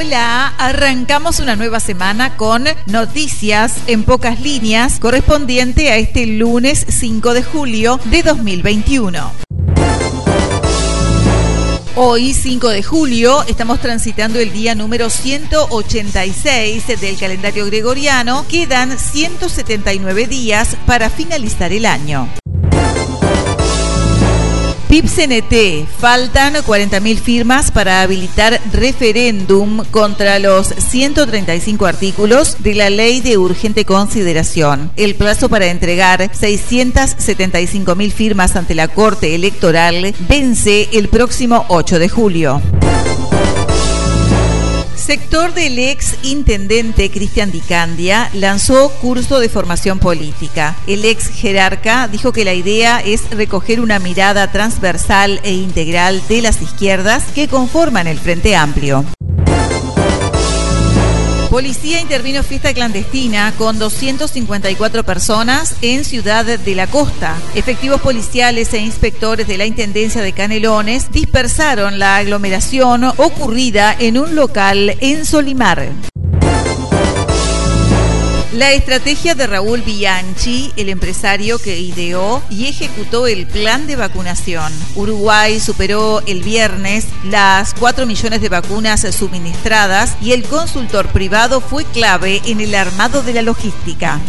Hola, arrancamos una nueva semana con noticias en pocas líneas correspondiente a este lunes 5 de julio de 2021. Hoy, 5 de julio, estamos transitando el día número 186 del calendario gregoriano. Quedan 179 días para finalizar el año. PIPCNT, faltan 40.000 firmas para habilitar referéndum contra los 135 artículos de la ley de urgente consideración. El plazo para entregar 675.000 firmas ante la Corte Electoral vence el próximo 8 de julio. Sector del ex intendente Cristian Dicandia lanzó curso de formación política. El ex jerarca dijo que la idea es recoger una mirada transversal e integral de las izquierdas que conforman el Frente Amplio. Policía intervino fiesta clandestina con 254 personas en Ciudad de la Costa. Efectivos policiales e inspectores de la Intendencia de Canelones dispersaron la aglomeración ocurrida en un local en Solimar. La estrategia de Raúl Bianchi, el empresario que ideó y ejecutó el plan de vacunación. Uruguay superó el viernes las 4 millones de vacunas suministradas y el consultor privado fue clave en el armado de la logística.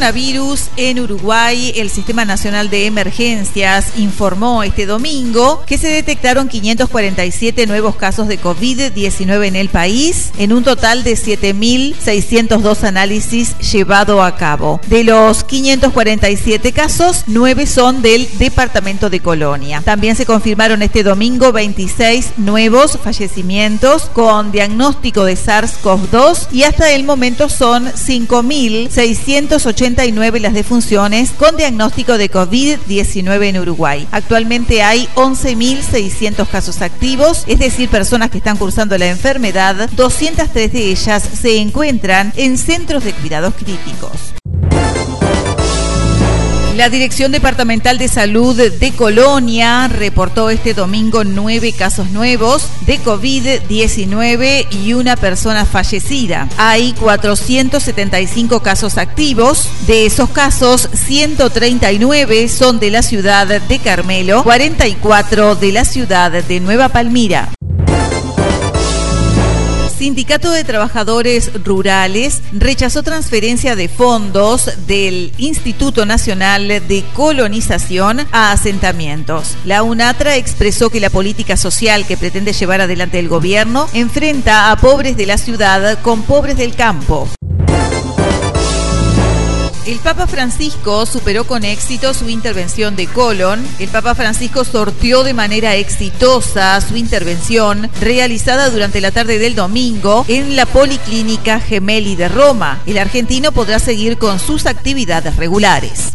Coronavirus en Uruguay, el Sistema Nacional de Emergencias informó este domingo que se detectaron 547 nuevos casos de COVID-19 en el país, en un total de 7.602 análisis llevado a cabo. De los 547 casos, 9 son del departamento de Colonia. También se confirmaron este domingo 26 nuevos fallecimientos con diagnóstico de SARS-CoV-2 y hasta el momento son 5.680 89 las defunciones con diagnóstico de COVID-19 en Uruguay. Actualmente hay 11.600 casos activos, es decir, personas que están cursando la enfermedad. 203 de ellas se encuentran en centros de cuidados críticos. La Dirección Departamental de Salud de Colonia reportó este domingo nueve casos nuevos de COVID-19 y una persona fallecida. Hay 475 casos activos. De esos casos, 139 son de la ciudad de Carmelo, 44 de la ciudad de Nueva Palmira. Sindicato de Trabajadores Rurales rechazó transferencia de fondos del Instituto Nacional de Colonización a asentamientos. La UNATRA expresó que la política social que pretende llevar adelante el gobierno enfrenta a pobres de la ciudad con pobres del campo. El Papa Francisco superó con éxito su intervención de colon. El Papa Francisco sorteó de manera exitosa su intervención realizada durante la tarde del domingo en la Policlínica Gemelli de Roma. El argentino podrá seguir con sus actividades regulares.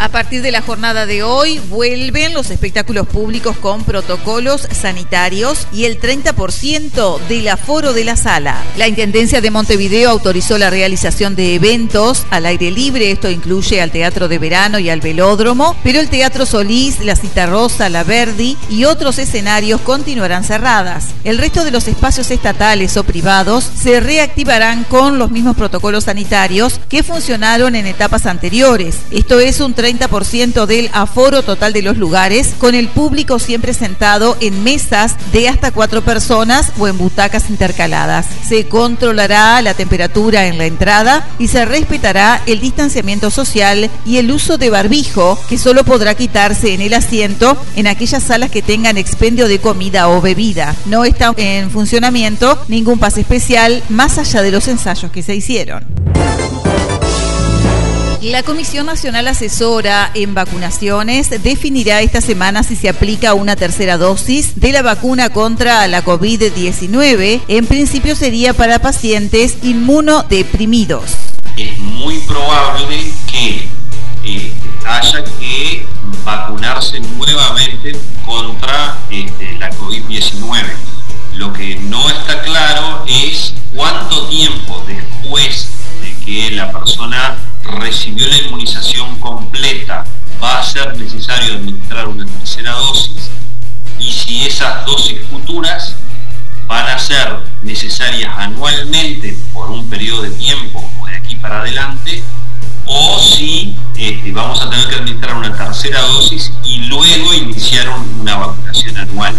A partir de la jornada de hoy vuelven los espectáculos públicos con protocolos sanitarios y el 30% del aforo de la sala. La Intendencia de Montevideo autorizó la realización de eventos al aire libre, esto incluye al Teatro de Verano y al Velódromo, pero el Teatro Solís, la Cita Rosa, la Verdi y otros escenarios continuarán cerradas. El resto de los espacios estatales o privados se reactivarán con los mismos protocolos sanitarios que funcionaron en etapas anteriores. Esto es un 30% del aforo total de los lugares, con el público siempre sentado en mesas de hasta cuatro personas o en butacas intercaladas. Se controlará la temperatura en la entrada y se respetará el distanciamiento social y el uso de barbijo, que solo podrá quitarse en el asiento en aquellas salas que tengan expendio de comida o bebida. No está en funcionamiento ningún pase especial más allá de los ensayos que se hicieron. La Comisión Nacional Asesora en Vacunaciones definirá esta semana si se aplica una tercera dosis de la vacuna contra la COVID-19. En principio sería para pacientes inmunodeprimidos. Es muy probable que eh, haya que vacunarse nuevamente contra este, la COVID-19. Lo que no está claro es cuánto tiempo después de que la persona recibió la inmunización completa, va a ser necesario administrar una tercera dosis. y si esas dosis futuras van a ser necesarias anualmente por un periodo de tiempo o de aquí para adelante, o si este, vamos a tener que administrar una tercera dosis y luego iniciar una vacunación anual.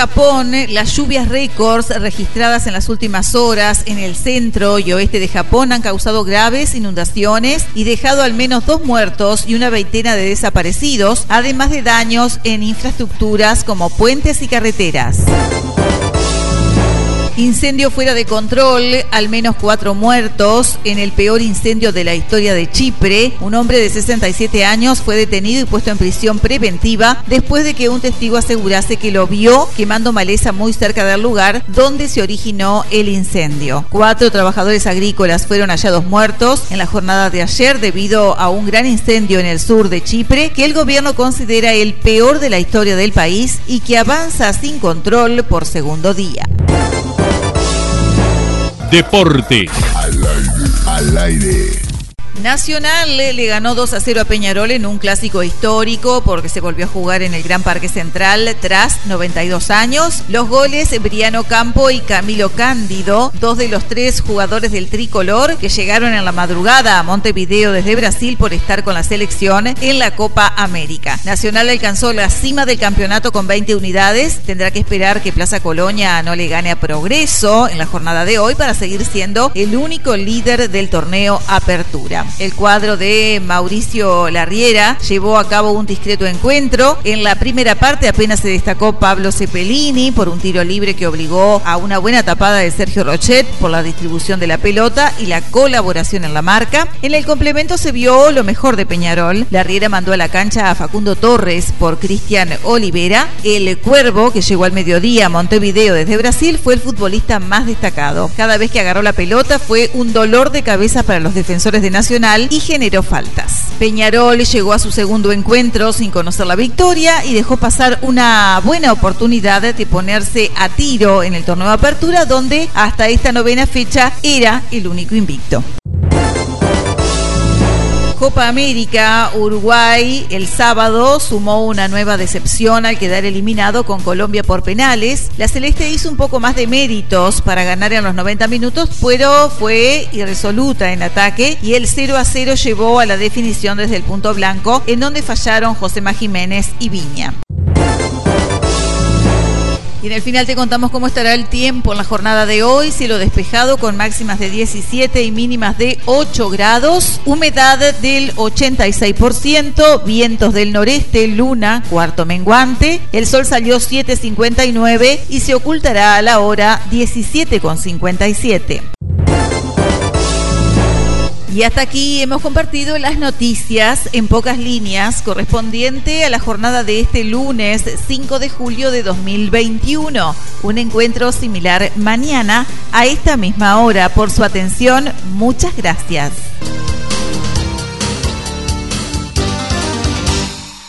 Japón, las lluvias récords registradas en las últimas horas en el centro y oeste de Japón han causado graves inundaciones y dejado al menos dos muertos y una veintena de desaparecidos, además de daños en infraestructuras como puentes y carreteras. Incendio fuera de control, al menos cuatro muertos en el peor incendio de la historia de Chipre. Un hombre de 67 años fue detenido y puesto en prisión preventiva después de que un testigo asegurase que lo vio quemando maleza muy cerca del lugar donde se originó el incendio. Cuatro trabajadores agrícolas fueron hallados muertos en la jornada de ayer debido a un gran incendio en el sur de Chipre que el gobierno considera el peor de la historia del país y que avanza sin control por segundo día. Deporte. Al aire. Al aire. Nacional le, ganó 2 a 0 a Peñarol en un clásico histórico porque se volvió a jugar en el Gran Parque Central tras 92 años. Los goles Briano Campo y Camilo Cándido, dos de los tres jugadores del tricolor que llegaron en la madrugada a Montevideo desde Brasil por estar con la selección en la Copa América. Nacional alcanzó la cima del campeonato con 20 unidades. Tendrá que esperar que Plaza Colonia no le gane a Progreso en la jornada de hoy para seguir siendo el único líder del torneo Apertura. El cuadro de Mauricio Larriera llevó a cabo un discreto encuentro. En la primera parte apenas se destacó Pablo Cepelini por un tiro libre que obligó a una buena tapada de Sergio Rochet por la distribución de la pelota y la colaboración en la marca. En el complemento se vio lo mejor de Peñarol. Larriera mandó a la cancha a Facundo Torres por Cristian Olivera. El Cuervo, que llegó al mediodía a Montevideo desde Brasil, fue el futbolista más destacado. Cada vez que agarró la pelota fue un dolor de cabeza para los defensores de Y generó faltas. Peñarol llegó a su segundo encuentro sin conocer la victoria y dejó pasar una buena oportunidad de ponerse a tiro en el torneo de apertura donde hasta esta novena fecha era el único invicto. Copa América, Uruguay el sábado sumó una nueva decepción al quedar eliminado con Colombia por penales. La Celeste hizo un poco más de méritos para ganar en los 90 minutos, pero fue irresoluta en ataque y el 0 a 0 llevó a la definición desde el punto blanco, en donde fallaron José Jiménez y Viña. Y en el final te contamos cómo estará el tiempo en la jornada de hoy. Cielo despejado con máximas de 17 y mínimas de 8 grados. Humedad del 86%. Vientos del noreste, luna, cuarto menguante. El sol salió 7.59 y se ocultará a la hora 17.57. Y hasta aquí hemos compartido las noticias en pocas líneas correspondiente a la jornada de este lunes 5 de julio de 2021. Un encuentro similar mañana a esta misma hora. Por su atención, muchas gracias.